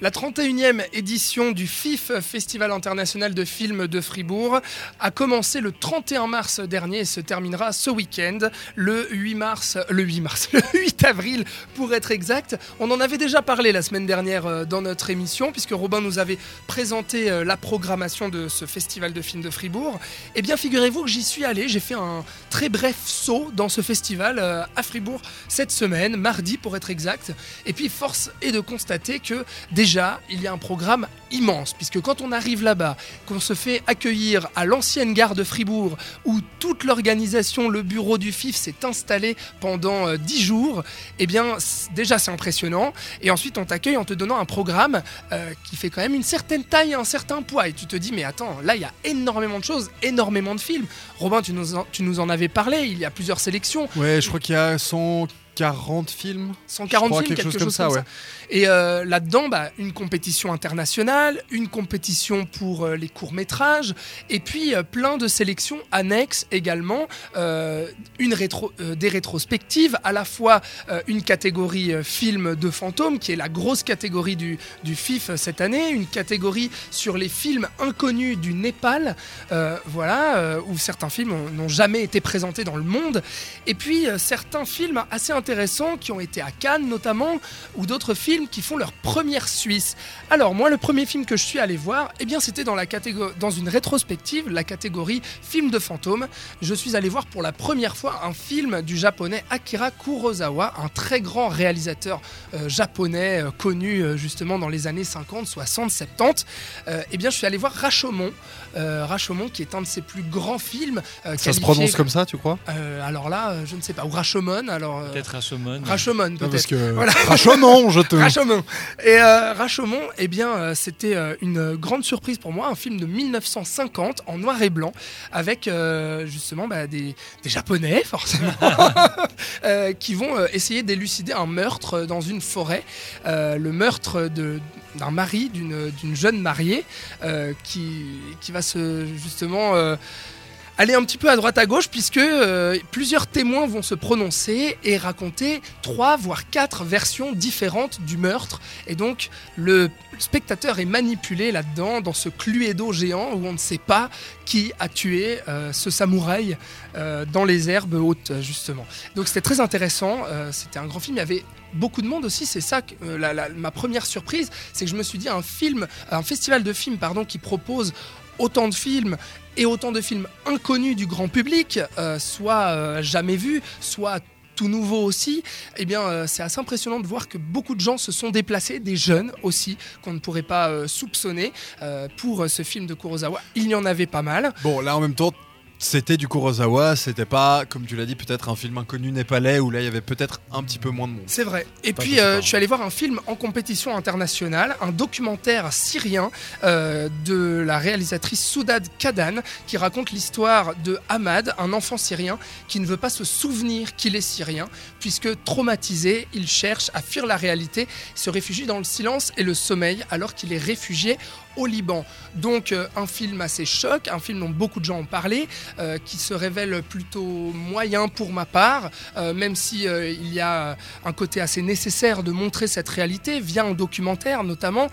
La 31e édition du FIF, Festival international de films de Fribourg, a commencé le 31 mars dernier et se terminera ce week-end, le 8 mars, le 8 mars, le 8 avril pour être exact. On en avait déjà parlé la semaine dernière euh, dans notre émission puisque Robin nous avait présenté euh, la programmation de ce festival de films de Fribourg. Eh bien, figurez-vous que j'y suis allé, j'ai fait un très bref saut dans ce festival euh, à Fribourg cette semaine, mardi pour être exact. Et puis, force est de constater que déjà déjà, il y a un programme immense, puisque quand on arrive là-bas, qu'on se fait accueillir à l'ancienne gare de Fribourg, où toute l'organisation, le bureau du FIF s'est installé pendant 10 euh, jours, eh bien, déjà c'est impressionnant. Et ensuite, on t'accueille en te donnant un programme euh, qui fait quand même une certaine taille et un certain poids. Et tu te dis, mais attends, là, il y a énormément de choses, énormément de films. Robin, tu nous en, tu nous en avais parlé, il y a plusieurs sélections. Ouais, je crois qu'il y a 140 films. 140 films, quelque, chose, comme, ça, ouais. Et euh, là-dedans, bah, une compétition internationale, une compétition pour euh, les courts-métrages, et puis euh, plein de sélections annexes également, une rétro, des rétrospectives, à la fois une catégorie film de fantômes, qui est la grosse catégorie du, du FIF cette année, une catégorie sur les films inconnus du Népal, voilà, où certains films n'ont jamais été présentés dans le monde, et puis certains films assez intéressants qui ont été à Cannes notamment, ou d'autres films qui font leur première Suisse. Alors moi, le premier film que je suis allé voir, eh bien c'était dans la catégorie, dans une rétrospective, la catégorie film de fantômes. Je suis allé voir pour la première fois un film du japonais Akira Kurosawa, un très grand réalisateur euh, japonais euh, connu euh, justement dans les années 50, 60, 70. eh bien, je suis allé voir Rashomon, Rashomon qui est un de ses plus grands films. ça se prononce comme ça, tu crois? Alors là, je ne sais pas. Ou Rashomon, alors. peut-être Rashomon. Rashomon, peut-être. Voilà. Rashomon, je te. Rashomon. Et euh, Rashomon, eh bien, euh, c'était euh, une grande surprise pour moi, un film de 1950 en noir et blanc, avec justement bah, des, Japonais, forcément, qui vont essayer d'élucider un meurtre dans une forêt, le meurtre d'un mari, d'une jeune mariée, qui, qui va se justement aller un petit peu à droite à gauche puisque euh, plusieurs témoins vont se prononcer et raconter trois voire quatre versions différentes du meurtre et donc le spectateur est manipulé là-dedans dans ce cluedo géant où on ne sait pas qui a tué euh, ce samouraï euh, dans les herbes hautes justement. Donc c'était très intéressant, c'était un grand film, il y avait beaucoup de monde aussi, c'est ça ma première surprise, c'est que je me suis dit un film, un festival de films pardon qui propose autant de films et autant de films inconnus du grand public, euh, soit euh, jamais vus, soit tout nouveau aussi, eh bien, euh, c'est assez impressionnant de voir que beaucoup de gens se sont déplacés, des jeunes aussi, qu'on ne pourrait pas soupçonner pour ce film de Kurosawa. Il y en avait pas mal. Bon, là en même temps, c'était du Kurosawa, c'était pas, comme tu l'as dit, peut-être un film inconnu népalais où là il y avait peut-être un petit peu moins de monde. C'est vrai. Et puis euh, je suis allé voir un film en compétition internationale, un documentaire syrien euh, de la réalisatrice Soudad Kadan qui raconte l'histoire de Ahmad, un enfant syrien qui ne veut pas se souvenir qu'il est syrien, puisque traumatisé, il cherche à fuir la réalité, se réfugie dans le silence et le sommeil alors qu'il est réfugié au Liban. Donc euh, un film assez choc, un film dont beaucoup de gens ont parlé, euh, qui se révèle plutôt moyen pour ma part, euh, même si il y a un côté assez nécessaire de montrer cette réalité via un documentaire notamment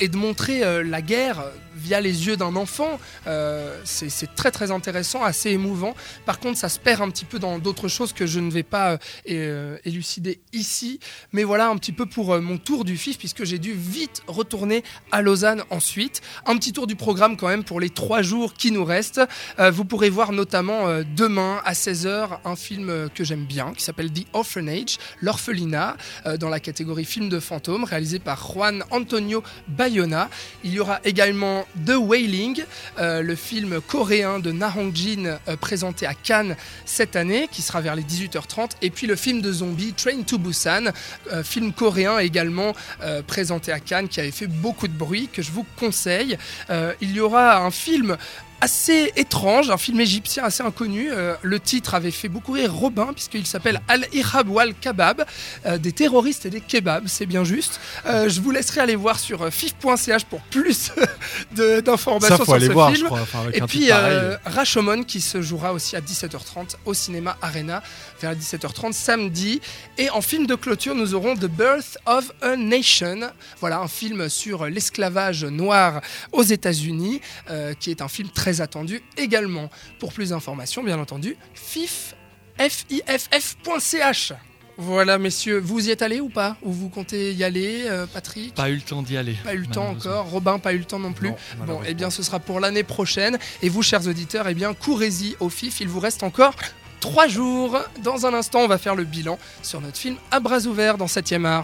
et de montrer la guerre via les yeux d'un enfant, euh, c'est très très intéressant, assez émouvant. Par contre, ça se perd un petit peu dans d'autres choses que je ne vais pas euh, euh, élucider ici. Mais voilà un petit peu pour mon tour du FIF, puisque j'ai dû vite retourner à Lausanne ensuite. Un petit tour du programme quand même pour les trois jours qui nous restent. vous pourrez voir notamment demain à 16h un film que j'aime bien, qui s'appelle The Orphanage, l'orphelinat, dans la catégorie film de fantômes, réalisé par Juan Antonio Bayona. Il y aura également The Wailing, euh, le film coréen de Na Hong Jin euh, présenté à Cannes cette année, qui sera vers les 18h30, et puis le film de zombie Train to Busan, euh, film coréen également présenté à Cannes, qui avait fait beaucoup de bruit, que je vous conseille. il y aura un film assez étrange, un film égyptien assez inconnu. Euh, le titre avait fait beaucoup rire Robin, puisqu'il s'appelle Al-Irhab wal Kabab, euh, des terroristes et des kebabs, c'est bien juste. Euh, je vous laisserai aller voir sur fif.ch pour plus d'informations sur aller ce voir, je film. crois. Enfin, Et puis Rashomon qui se jouera aussi à 17h30 au cinéma Arena vers 17h30 samedi. Et en film de clôture, nous aurons The Birth of a Nation. Voilà un film sur l'esclavage noir aux États-Unis, qui est un film très attendu également. Pour plus d'informations, bien entendu, fif, F-I-F-F.ch. Voilà, messieurs, vous y êtes allés ou pas? Ou vous comptez y aller, euh, Patrick? Pas eu le temps d'y aller. Pas eu le temps encore. Robin, pas eu le temps non plus. Non, Bon, eh bien, ce sera pour l'année prochaine. Et vous, chers auditeurs, eh bien, courez-y au FIF. Il vous reste encore trois jours. Dans un instant, on va faire le bilan sur notre film À bras ouverts dans 7e art.